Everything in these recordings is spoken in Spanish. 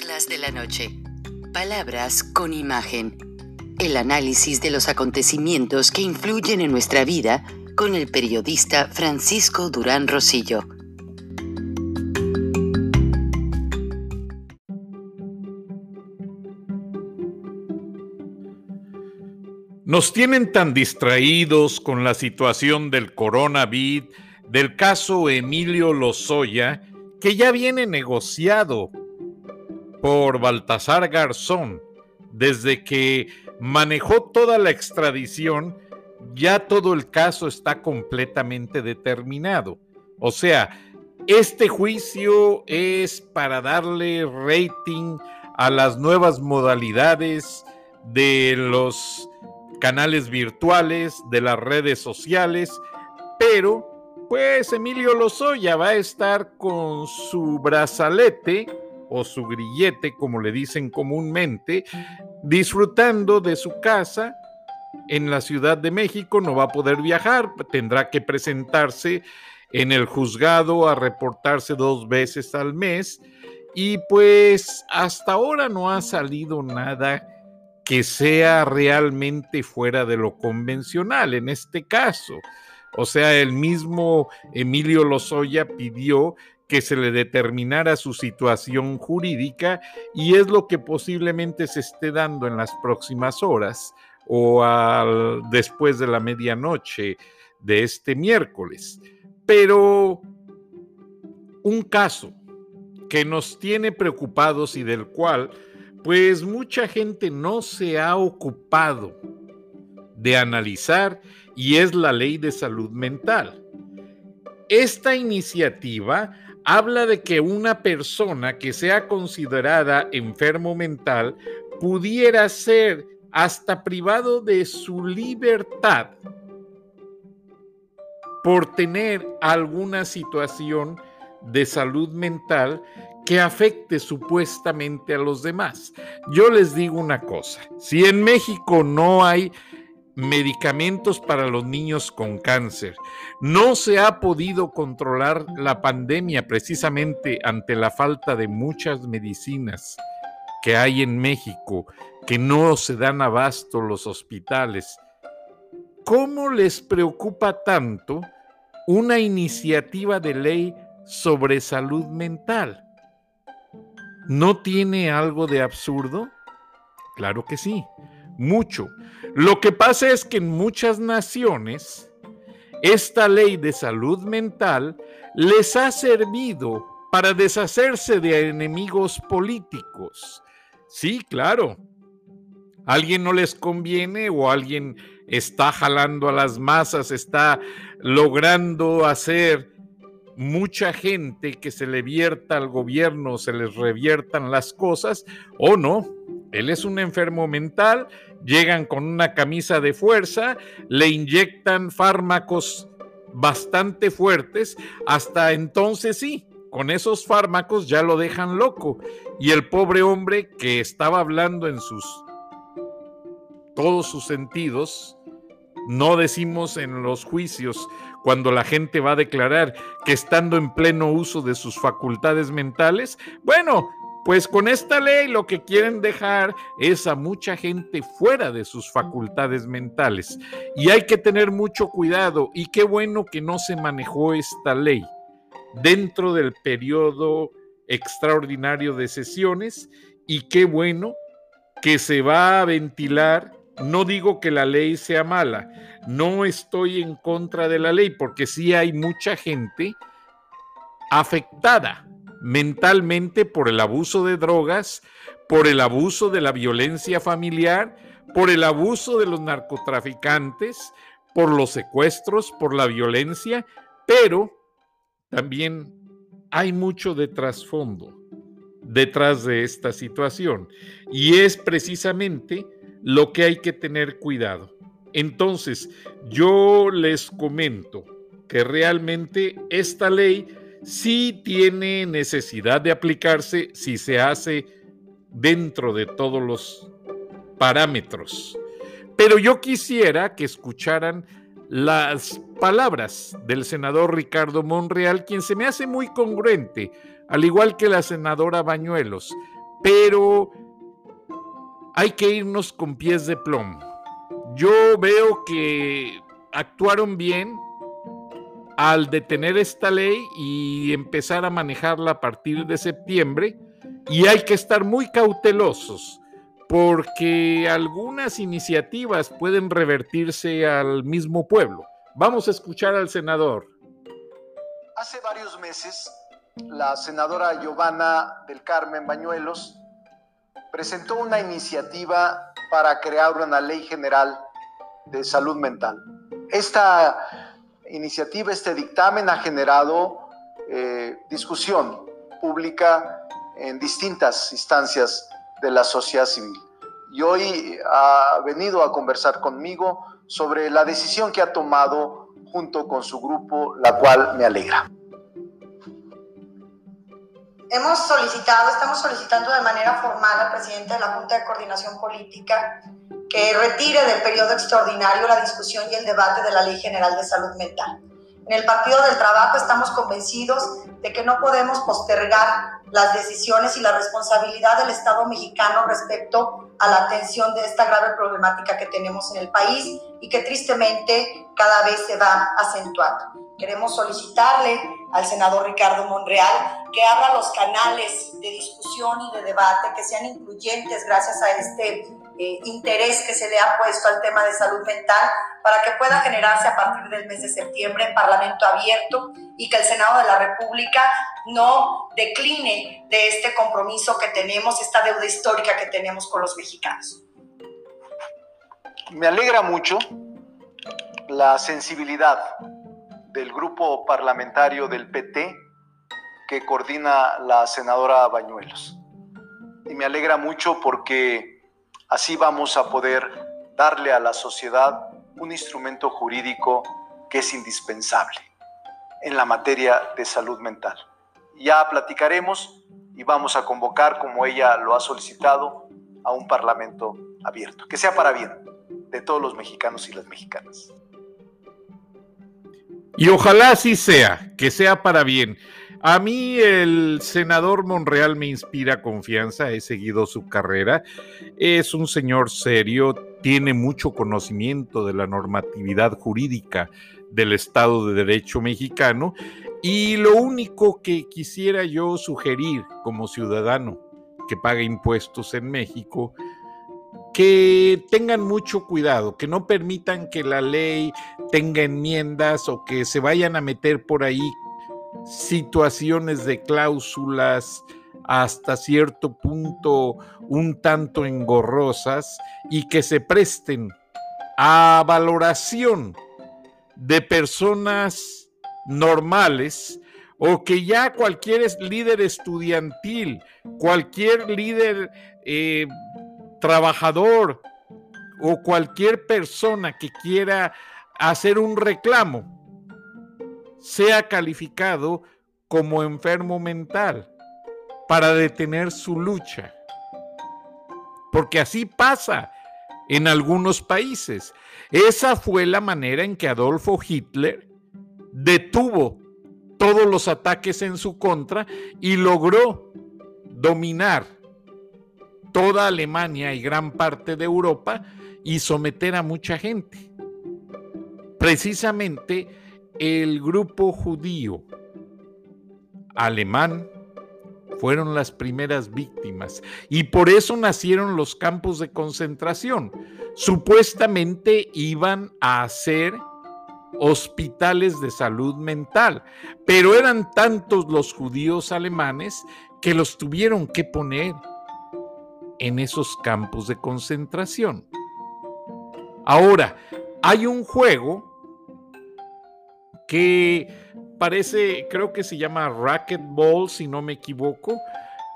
De la Noche. Palabras con imagen. El análisis de los acontecimientos que influyen en nuestra vida con el periodista Francisco Durán Rosillo. Nos tienen tan distraídos con la situación del coronavirus, del caso Emilio Lozoya, que ya viene negociado por Baltasar Garzón desde que manejó toda la extradición, ya todo el caso está completamente determinado. O sea, este juicio es para darle rating a las nuevas modalidades de los canales virtuales, de las redes sociales, pero pues Emilio Lozoya va a estar con su brazalete o su grillete, como le dicen comúnmente, disfrutando de su casa en la Ciudad de México, no va a poder viajar, tendrá que presentarse en el juzgado a reportarse dos veces al mes y pues hasta ahora no ha salido nada que sea realmente fuera de lo convencional en este caso. O sea, el mismo Emilio Lozoya pidió que se le determinara su situación jurídica y es lo que posiblemente se esté dando en las próximas horas o después de la medianoche de este miércoles. Pero un caso que nos tiene preocupados y del cual pues mucha gente no se ha ocupado de analizar y es la ley de salud mental. Esta iniciativa habla de que una persona que sea considerada enfermo mental pudiera ser hasta privado de su libertad por tener alguna situación de salud mental que afecte supuestamente a los demás. Yo les digo una cosa, si en México no hay medicamentos para los niños con cáncer. No se ha podido controlar la pandemia precisamente ante la falta de muchas medicinas que hay en México, que no se dan abasto los hospitales. ¿Cómo les preocupa tanto una iniciativa de ley sobre salud mental? ¿No tiene algo de absurdo? Claro que sí mucho. Lo que pasa es que en muchas naciones esta ley de salud mental les ha servido para deshacerse de enemigos políticos. Sí, claro. Alguien no les conviene o alguien está jalando a las masas, está logrando hacer mucha gente que se le vierta al gobierno, se les reviertan las cosas, o no, él es un enfermo mental, llegan con una camisa de fuerza, le inyectan fármacos bastante fuertes, hasta entonces sí, con esos fármacos ya lo dejan loco. Y el pobre hombre que estaba hablando en sus todos sus sentidos, no decimos en los juicios cuando la gente va a declarar que estando en pleno uso de sus facultades mentales, bueno, pues con esta ley lo que quieren dejar es a mucha gente fuera de sus facultades mentales. Y hay que tener mucho cuidado y qué bueno que no se manejó esta ley dentro del periodo extraordinario de sesiones y qué bueno que se va a ventilar. No digo que la ley sea mala, no estoy en contra de la ley porque sí hay mucha gente afectada mentalmente por el abuso de drogas, por el abuso de la violencia familiar, por el abuso de los narcotraficantes, por los secuestros, por la violencia, pero también hay mucho de trasfondo detrás de esta situación y es precisamente lo que hay que tener cuidado. Entonces, yo les comento que realmente esta ley sí tiene necesidad de aplicarse si se hace dentro de todos los parámetros. Pero yo quisiera que escucharan las palabras del senador Ricardo Monreal, quien se me hace muy congruente, al igual que la senadora Bañuelos, pero hay que irnos con pies de plomo. Yo veo que actuaron bien al detener esta ley y empezar a manejarla a partir de septiembre y hay que estar muy cautelosos porque algunas iniciativas pueden revertirse al mismo pueblo. Vamos a escuchar al senador. Hace varios meses, la senadora Giovanna del Carmen Bañuelos presentó una iniciativa para crear una ley general de salud mental. Esta iniciativa, este dictamen ha generado eh, discusión pública en distintas instancias de la sociedad civil. Y hoy ha venido a conversar conmigo sobre la decisión que ha tomado junto con su grupo, la cual me alegra. Hemos solicitado, estamos solicitando de manera formal al presidente de la Junta de Coordinación Política que retire del periodo extraordinario la discusión y el debate de la Ley General de Salud Mental. En el Partido del Trabajo estamos convencidos de que no podemos postergar las decisiones y la responsabilidad del Estado mexicano respecto a la atención de esta grave problemática que tenemos en el país y que tristemente cada vez se va acentuando. Queremos solicitarle al senador Ricardo Monreal que abra los canales de discusión y de debate que sean incluyentes gracias a este eh, interés que se le ha puesto al tema de salud mental para que pueda generarse a partir del mes de septiembre en Parlamento abierto y que el Senado de la República no decline de este compromiso que tenemos, esta deuda histórica que tenemos con los mexicanos. Me alegra mucho la sensibilidad del grupo parlamentario del PT que coordina la senadora Bañuelos. Y me alegra mucho porque Así vamos a poder darle a la sociedad un instrumento jurídico que es indispensable en la materia de salud mental. Ya platicaremos y vamos a convocar, como ella lo ha solicitado, a un parlamento abierto, que sea para bien de todos los mexicanos y las mexicanas. Y ojalá así sea, que sea para bien. A mí el senador Monreal me inspira confianza, he seguido su carrera, es un señor serio, tiene mucho conocimiento de la normatividad jurídica del Estado de Derecho mexicano y lo único que quisiera yo sugerir como ciudadano que paga impuestos en México, que tengan mucho cuidado, que no permitan que la ley tenga enmiendas o que se vayan a meter por ahí situaciones de cláusulas hasta cierto punto un tanto engorrosas y que se presten a valoración de personas normales o que ya cualquier líder estudiantil, cualquier líder eh, trabajador o cualquier persona que quiera hacer un reclamo sea calificado como enfermo mental para detener su lucha. Porque así pasa en algunos países. Esa fue la manera en que Adolfo Hitler detuvo todos los ataques en su contra y logró dominar toda Alemania y gran parte de Europa y someter a mucha gente. Precisamente el grupo judío alemán fueron las primeras víctimas y por eso nacieron los campos de concentración. Supuestamente iban a ser hospitales de salud mental, pero eran tantos los judíos alemanes que los tuvieron que poner en esos campos de concentración. Ahora, hay un juego que parece, creo que se llama racquetball, si no me equivoco.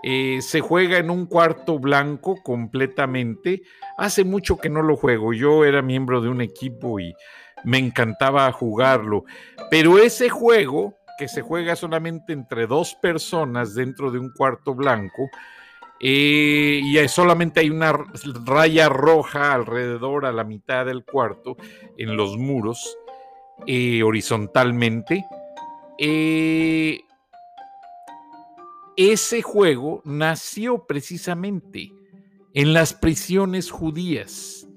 Eh, se juega en un cuarto blanco completamente. Hace mucho que no lo juego. Yo era miembro de un equipo y me encantaba jugarlo. Pero ese juego, que se juega solamente entre dos personas dentro de un cuarto blanco, eh, y solamente hay una raya roja alrededor a la mitad del cuarto en los muros. Eh, horizontalmente. Eh, ese juego nació precisamente en las prisiones judías,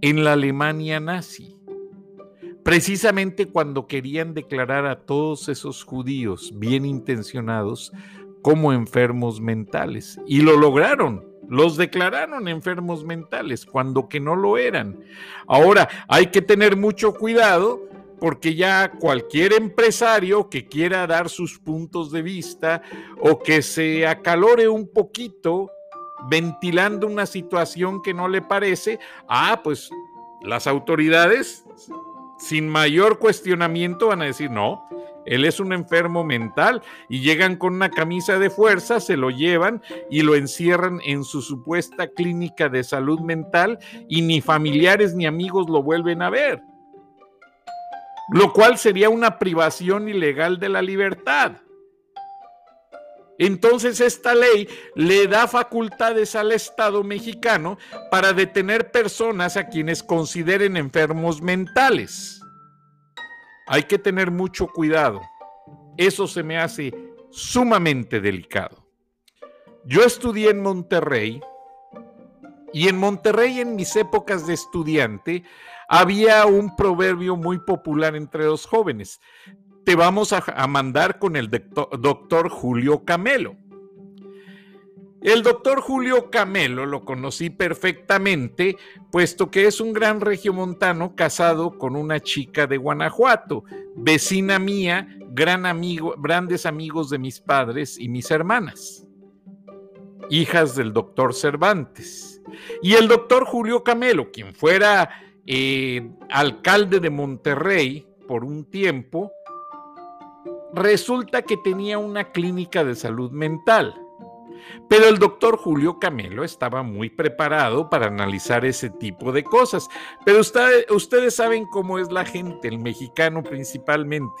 en la Alemania nazi. Precisamente cuando querían declarar a todos esos judíos bien intencionados como enfermos mentales. Y lo lograron. Los declararon enfermos mentales cuando que no lo eran. Ahora, hay que tener mucho cuidado porque ya cualquier empresario que quiera dar sus puntos de vista o que se acalore un poquito ventilando una situación que no le parece, ah, pues las autoridades sin mayor cuestionamiento van a decir, no, él es un enfermo mental y llegan con una camisa de fuerza, se lo llevan y lo encierran en su supuesta clínica de salud mental y ni familiares ni amigos lo vuelven a ver. Lo cual sería una privación ilegal de la libertad. Entonces esta ley le da facultades al Estado mexicano para detener personas a quienes consideren enfermos mentales. Hay que tener mucho cuidado. Eso se me hace sumamente delicado. Yo estudié en Monterrey y en Monterrey en mis épocas de estudiante había un proverbio muy popular entre los jóvenes te vamos a, mandar con el doctor Julio Camelo. El doctor Julio Camelo lo conocí perfectamente, puesto que es un gran regiomontano casado con una chica de Guanajuato, vecina mía, gran amigo, grandes amigos de mis padres y mis hermanas, hijas del doctor Cervantes. Y el doctor Julio Camelo, quien fuera eh, alcalde de Monterrey por un tiempo, resulta que tenía una clínica de salud mental. Pero el doctor Julio Camelo estaba muy preparado para analizar ese tipo de cosas. Pero ustedes saben cómo es la gente, el mexicano principalmente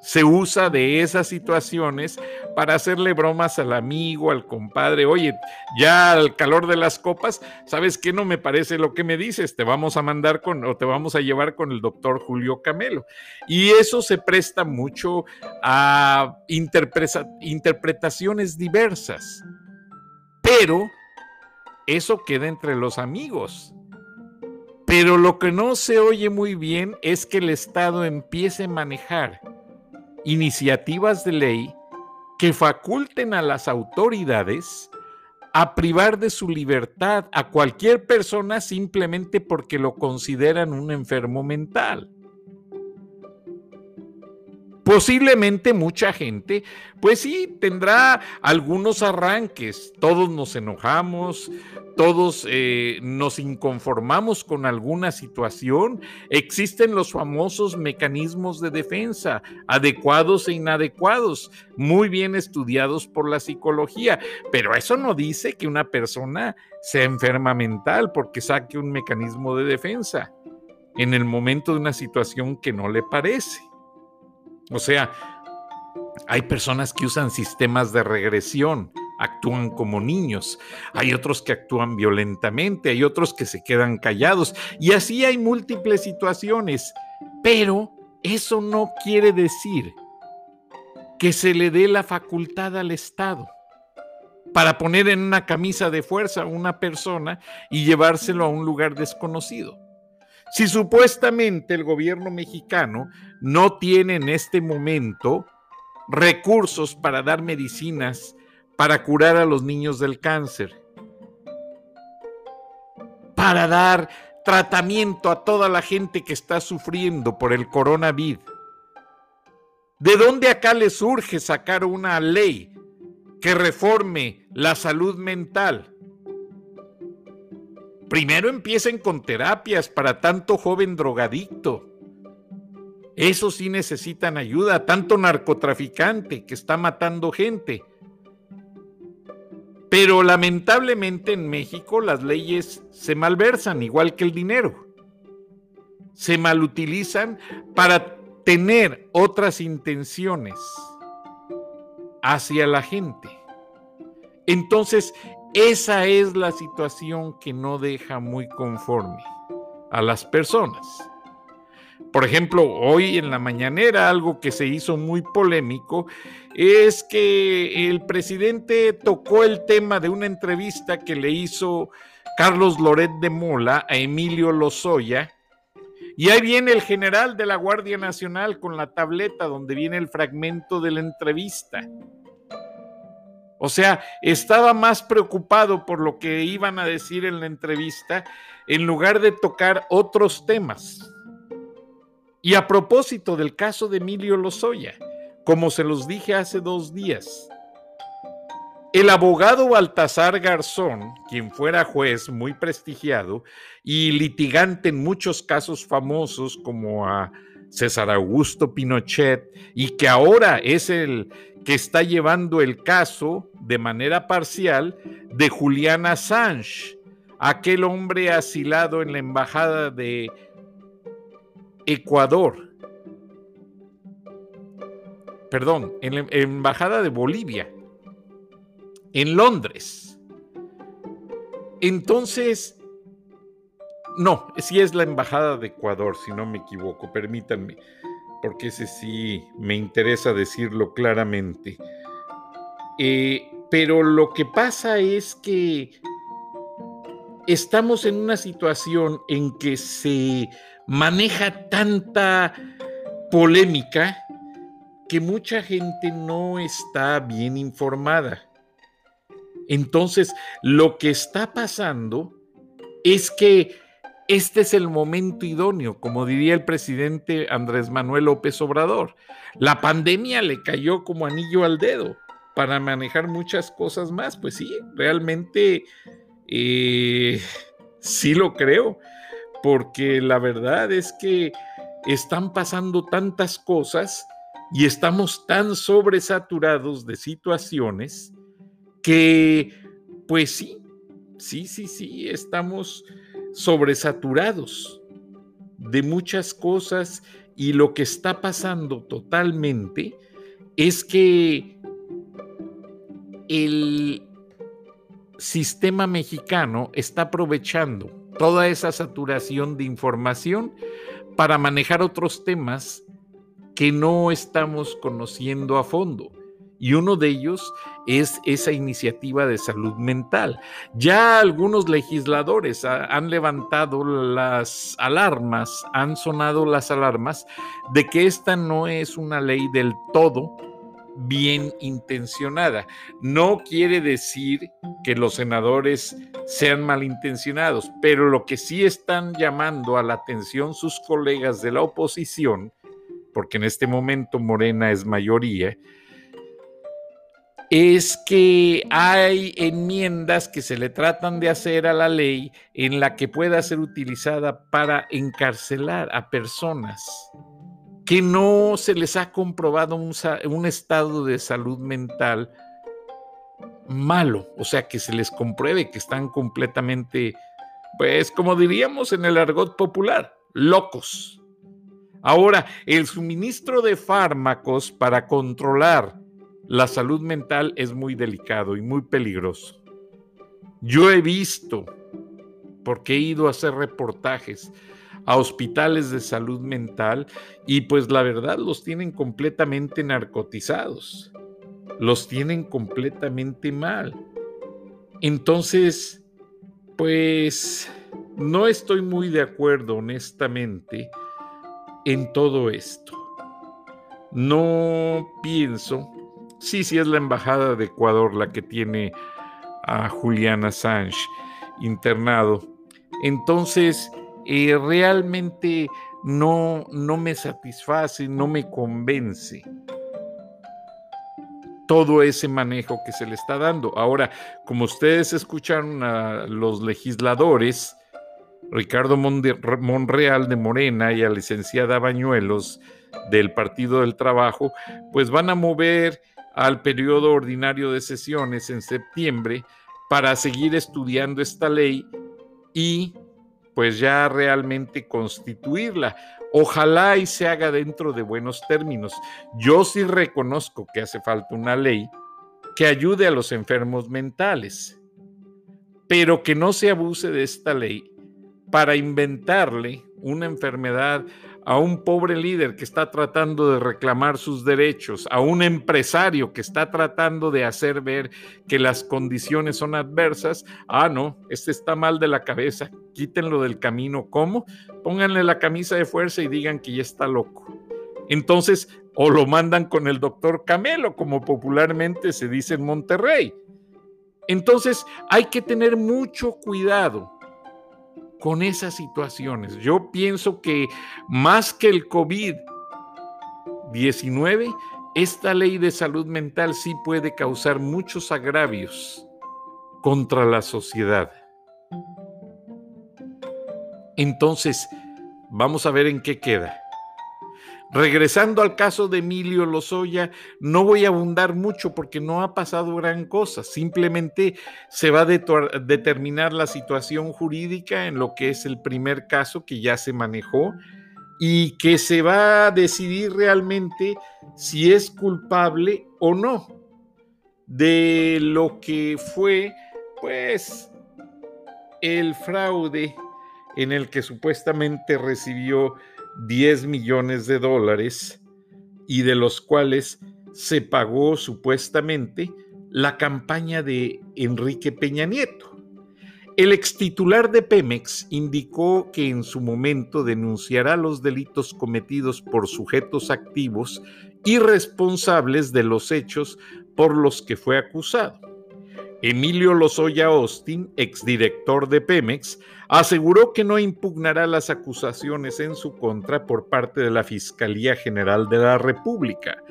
se usa de esas situaciones para hacerle bromas al amigo, al compadre. Oye, ya al calor de las copas, ¿sabes qué? No me parece lo que me dices. Te vamos a mandar con o te vamos a llevar con el doctor Julio Camelo. Y eso se presta mucho a interpretaciones diversas. Pero eso queda entre los amigos. Pero lo que no se oye muy bien es que el Estado empiece a manejar iniciativas de ley que faculten a las autoridades a privar de su libertad a cualquier persona simplemente porque lo consideran un enfermo mental. Posiblemente mucha gente, pues sí, tendrá algunos arranques. Todos nos enojamos, todos eh, nos inconformamos con alguna situación. Existen los famosos mecanismos de defensa, adecuados e inadecuados, muy bien estudiados por la psicología. Pero eso no dice que una persona sea enferma mental porque saque un mecanismo de defensa en el momento de una situación que no le parece. O sea, hay personas que usan sistemas de regresión, actúan como niños, hay otros que actúan violentamente, hay otros que se quedan callados. Y así hay múltiples situaciones, pero eso no quiere decir que se le dé la facultad al Estado para poner en una camisa de fuerza a una persona y llevárselo a un lugar desconocido. Si supuestamente el gobierno mexicano no tiene en este momento recursos para dar medicinas para curar a los niños del cáncer, para dar tratamiento a toda la gente que está sufriendo por el coronavirus. ¿De dónde acá le surge sacar una ley que reforme la salud mental? Primero empiecen con terapias para tanto joven drogadicto. Eso sí necesitan ayuda, tanto narcotraficante que está matando gente. Pero lamentablemente en México las leyes se malversan, igual que el dinero. Se malutilizan para tener otras intenciones hacia la gente. Entonces, esa es la situación que no deja muy conforme a las personas. Por ejemplo, hoy en la mañanera algo que se hizo muy polémico es que el presidente tocó el tema de una entrevista que le hizo Carlos Loret de Mola a Emilio Lozoya. Y ahí viene el general de la Guardia Nacional con la tableta donde viene el fragmento de la entrevista. O sea, estaba más preocupado por lo que iban a decir en la entrevista en lugar de tocar otros temas. Y a propósito del caso de Emilio Lozoya, como se los dije hace dos días, el abogado Baltasar Garzón, quien fuera juez muy prestigiado y litigante en muchos casos famosos como a César Augusto Pinochet y que ahora es el que está llevando el caso de manera parcial de Julián Assange, aquel hombre asilado en la embajada de Ecuador, perdón, en la embajada de Bolivia, en Londres. Entonces, no, sí es la embajada de Ecuador, si no me equivoco, permítanme porque ese sí me interesa decirlo claramente. Eh, pero lo que pasa es que estamos en una situación en que se maneja tanta polémica que mucha gente no está bien informada. Entonces, lo que está pasando es que este es el momento idóneo, como diría el presidente Andrés Manuel López Obrador. La pandemia le cayó como anillo al dedo para manejar muchas cosas más. Pues sí, realmente eh, sí lo creo, porque la verdad es que están pasando tantas cosas y estamos tan sobresaturados de situaciones que, pues sí, sí, sí, sí, estamos sobresaturados de muchas cosas y lo que está pasando totalmente es que el sistema mexicano está aprovechando toda esa saturación de información para manejar otros temas que no estamos conociendo a fondo y uno de ellos es esa iniciativa de salud mental. Ya algunos legisladores han levantado las alarmas, han sonado las alarmas de que esta no es una ley del todo bien intencionada. No quiere decir que los senadores sean malintencionados, pero lo que sí están llamando a la atención sus colegas de la oposición, porque en este momento Morena es mayoría, es que hay enmiendas que se le tratan de hacer a la ley en la que pueda ser utilizada para encarcelar a personas que no se les ha comprobado un, estado de salud mental malo, o sea, que se les compruebe que están completamente, pues como diríamos en el argot popular, locos. Ahora, el suministro de fármacos para controlar la salud mental es muy delicado y muy peligroso. Yo he visto, porque he ido a hacer reportajes a hospitales de salud mental y pues la verdad los tienen completamente narcotizados, los tienen completamente mal. Entonces, pues no estoy muy de acuerdo honestamente en todo esto. No pienso Sí, sí, es la embajada de Ecuador la que tiene a Julian Assange internado. Entonces, eh, realmente no, no me satisface, no me convence todo ese manejo que se le está dando. Ahora, como ustedes escucharon a los legisladores, Ricardo Monreal de Morena y a licenciada Bañuelos del Partido del Trabajo, pues van a mover al periodo ordinario de sesiones en septiembre para seguir estudiando esta ley y pues ya realmente constituirla. Ojalá y se haga dentro de buenos términos. Yo sí reconozco que hace falta una ley que ayude a los enfermos mentales, pero que no se abuse de esta ley para inventarle una enfermedad a un pobre líder que está tratando de reclamar sus derechos, a un empresario que está tratando de hacer ver que las condiciones son adversas, ah, no, este está mal de la cabeza, quítenlo del camino. ¿Cómo? Pónganle la camisa de fuerza y digan que ya está loco. Entonces, o lo mandan con el doctor Camelo, como popularmente se dice en Monterrey. Entonces, hay que tener mucho cuidado con esas situaciones. Yo pienso que más que el COVID-19, esta ley de salud mental sí puede causar muchos agravios contra la sociedad. Entonces, vamos a ver en qué queda. Regresando al caso de Emilio Lozoya, no voy a abundar mucho porque no ha pasado gran cosa, simplemente se va a determinar la situación jurídica en lo que es el primer caso que ya se manejó y que se va a decidir realmente si es culpable o no de lo que fue pues el fraude en el que supuestamente recibió 10 millones de dólares y de los cuales se pagó supuestamente la campaña de Enrique Peña Nieto. El extitular de Pemex indicó que en su momento denunciará los delitos cometidos por sujetos activos y responsables de los hechos por los que fue acusado. Emilio Lozoya Austin, exdirector de Pemex, aseguró que no impugnará las acusaciones en su contra por parte de la Fiscalía General de la República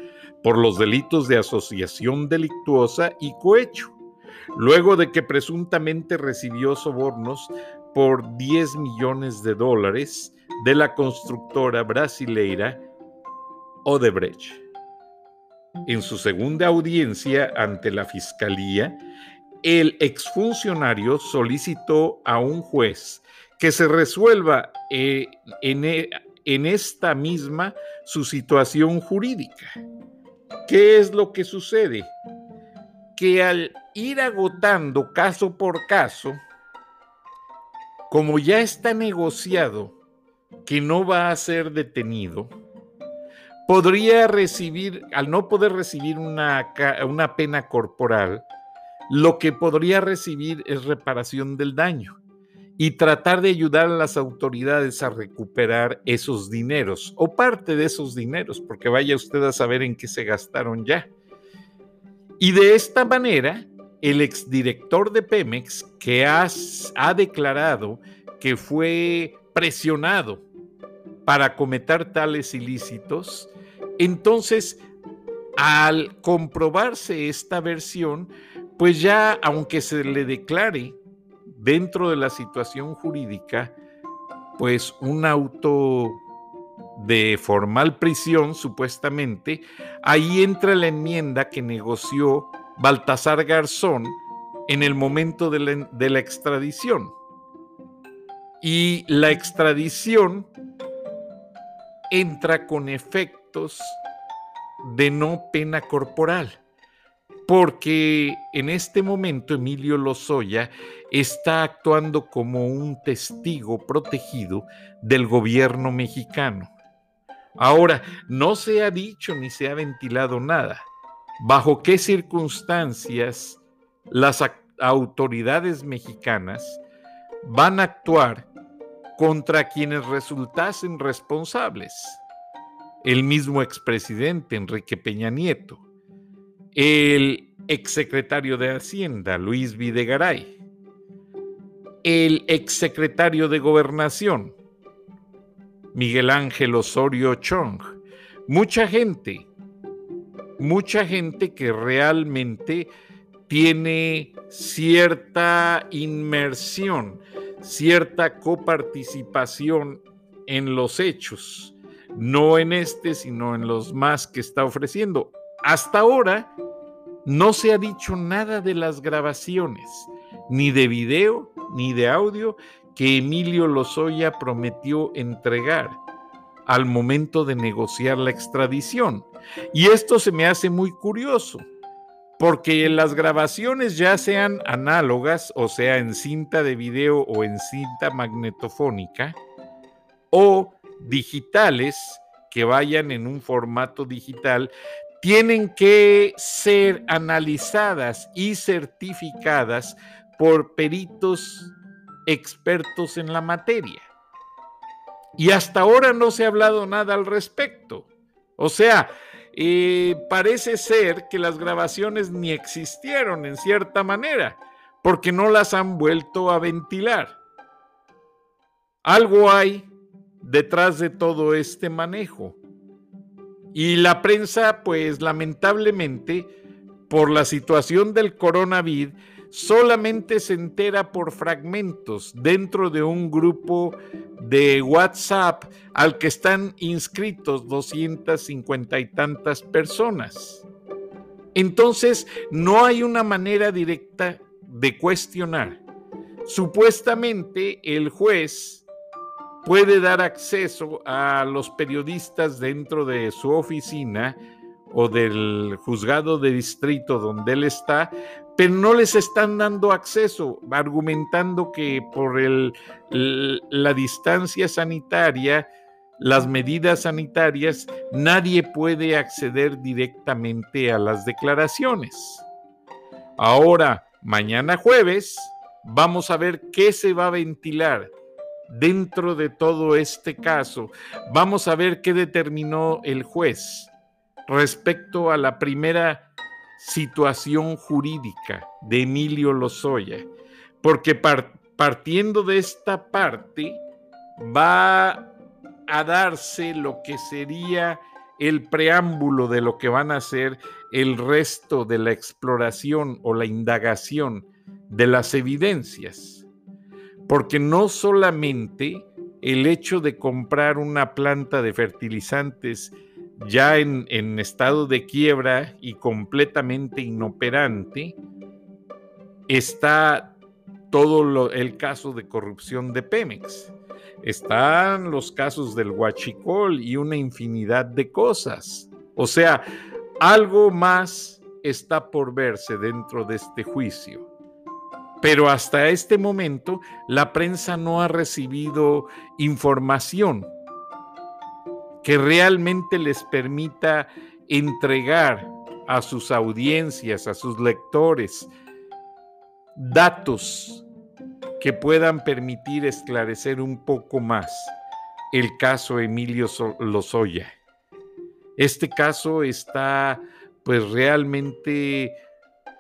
por los delitos de asociación delictuosa y cohecho, luego de que presuntamente recibió sobornos por 10 millones de dólares de la constructora brasileira Odebrecht. En su segunda audiencia ante la Fiscalía, el exfuncionario solicitó a un juez que se resuelva eh, en, e, en esta misma su situación jurídica. ¿Qué es lo que sucede? Que al ir agotando caso por caso, como ya está negociado que no va a ser detenido, podría recibir, al no poder recibir una, una pena corporal, lo que podría recibir es reparación del daño y tratar de ayudar a las autoridades a recuperar esos dineros o parte de esos dineros, porque vaya usted a saber en qué se gastaron ya. Y de esta manera, el exdirector de Pemex, que ha declarado que fue presionado para cometer tales ilícitos, entonces, al comprobarse esta versión, pues ya aunque se le declare dentro de la situación jurídica, pues un auto de formal prisión, supuestamente, ahí entra la enmienda que negoció Baltasar Garzón en el momento de la, de la extradición. Y la extradición entra con efectos de no pena corporal porque en este momento Emilio Lozoya está actuando como un testigo protegido del gobierno mexicano. Ahora, no se ha dicho ni se ha ventilado nada. ¿Bajo qué circunstancias las autoridades mexicanas van a actuar contra quienes resultasen responsables? El mismo expresidente Enrique Peña Nieto el exsecretario de Hacienda, Luis Videgaray, el exsecretario de Gobernación, Miguel Ángel Osorio Chong, mucha gente, mucha gente que realmente tiene cierta inmersión, cierta coparticipación en los hechos, no en este, sino en los más que está ofreciendo. Hasta ahora no se ha dicho nada de las grabaciones, ni de video, ni de audio que Emilio Lozoya prometió entregar al momento de negociar la extradición. Y esto se me hace muy curioso, porque las grabaciones ya sean análogas, o sea, en cinta de video o en cinta magnetofónica, o digitales que vayan en un formato digital tienen que ser analizadas y certificadas por peritos expertos en la materia. Y hasta ahora no se ha hablado nada al respecto. O sea, eh, parece ser que las grabaciones ni existieron en cierta manera, porque no las han vuelto a ventilar. Algo hay detrás de todo este manejo. Y la prensa, pues lamentablemente, por la situación del coronavirus, solamente se entera por fragmentos dentro de un grupo de WhatsApp al que están inscritos 250 y tantas personas. Entonces, no hay una manera directa de cuestionar. Supuestamente el juez puede dar acceso a los periodistas dentro de su oficina o del juzgado de distrito donde él está, pero no les están dando acceso, argumentando que por la distancia sanitaria, las medidas sanitarias, nadie puede acceder directamente a las declaraciones. Ahora, mañana jueves, vamos a ver qué se va a ventilar dentro de todo este caso. Vamos a ver qué determinó el juez respecto a la primera situación jurídica de Emilio Lozoya, porque partiendo de esta parte va a darse lo que sería el preámbulo de lo que van a ser el resto de la exploración o la indagación de las evidencias. Porque no solamente el hecho de comprar una planta de fertilizantes ya en, estado de quiebra y completamente inoperante, está todo el caso de corrupción de Pemex. Están los casos del huachicol y una infinidad de cosas. O sea, algo más está por verse dentro de este juicio. Pero hasta este momento la prensa no ha recibido información que realmente les permita entregar a sus audiencias, a sus lectores, datos que puedan permitir esclarecer un poco más el caso Emilio Lozoya. Este caso está pues realmente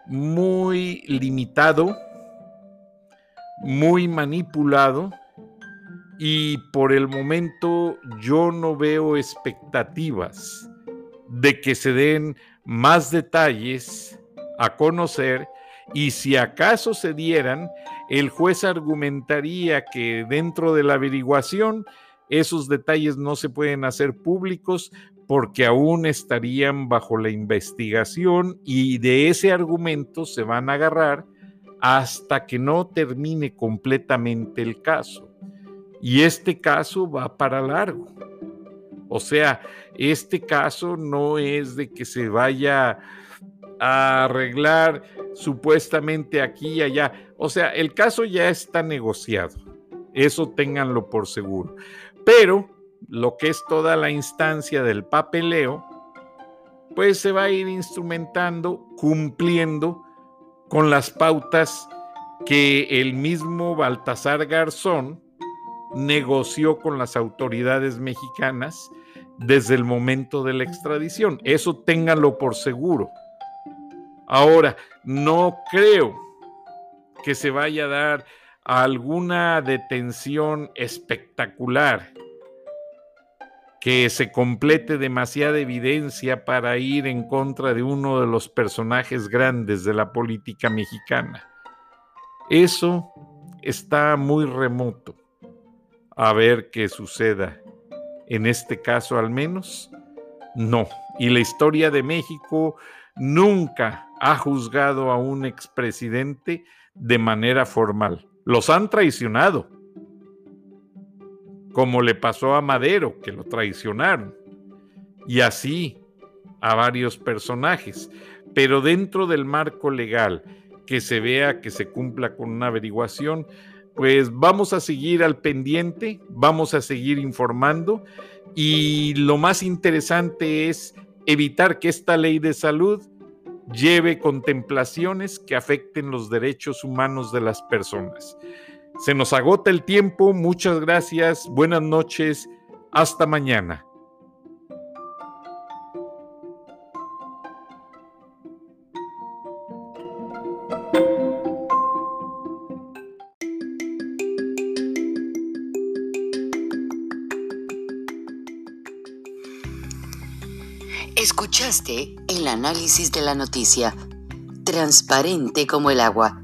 muy limitado, muy manipulado y por el momento yo no veo expectativas de que se den más detalles a conocer y si acaso se dieran, el juez argumentaría que dentro de la averiguación esos detalles no se pueden hacer públicos porque aún estarían bajo la investigación y de ese argumento se van a agarrar hasta que no termine completamente el caso. Y este caso va para largo. O sea, este caso no es de que se vaya a arreglar supuestamente aquí y allá. O sea, el caso ya está negociado. Eso ténganlo por seguro. Pero lo que es toda la instancia del papeleo, pues se va a ir instrumentando, cumpliendo con las pautas que el mismo Baltasar Garzón negoció con las autoridades mexicanas desde el momento de la extradición. Eso ténganlo por seguro. Ahora, no creo que se vaya a dar alguna detención espectacular, que se complete demasiada evidencia para ir en contra de uno de los personajes grandes de la política mexicana. Eso está muy remoto a ver qué suceda. En este caso al menos, no. Y la historia de México nunca ha juzgado a un expresidente de manera formal. Los han traicionado, como le pasó a Madero, que lo traicionaron, y así a varios personajes. Pero dentro del marco legal, que se vea que se cumpla con una averiguación, pues vamos a seguir al pendiente, vamos a seguir informando y lo más interesante es evitar que esta ley de salud lleve contemplaciones que afecten los derechos humanos de las personas. Se nos agota el tiempo, muchas gracias, buenas noches, hasta mañana. Escuchaste el análisis de la noticia, transparente como el agua,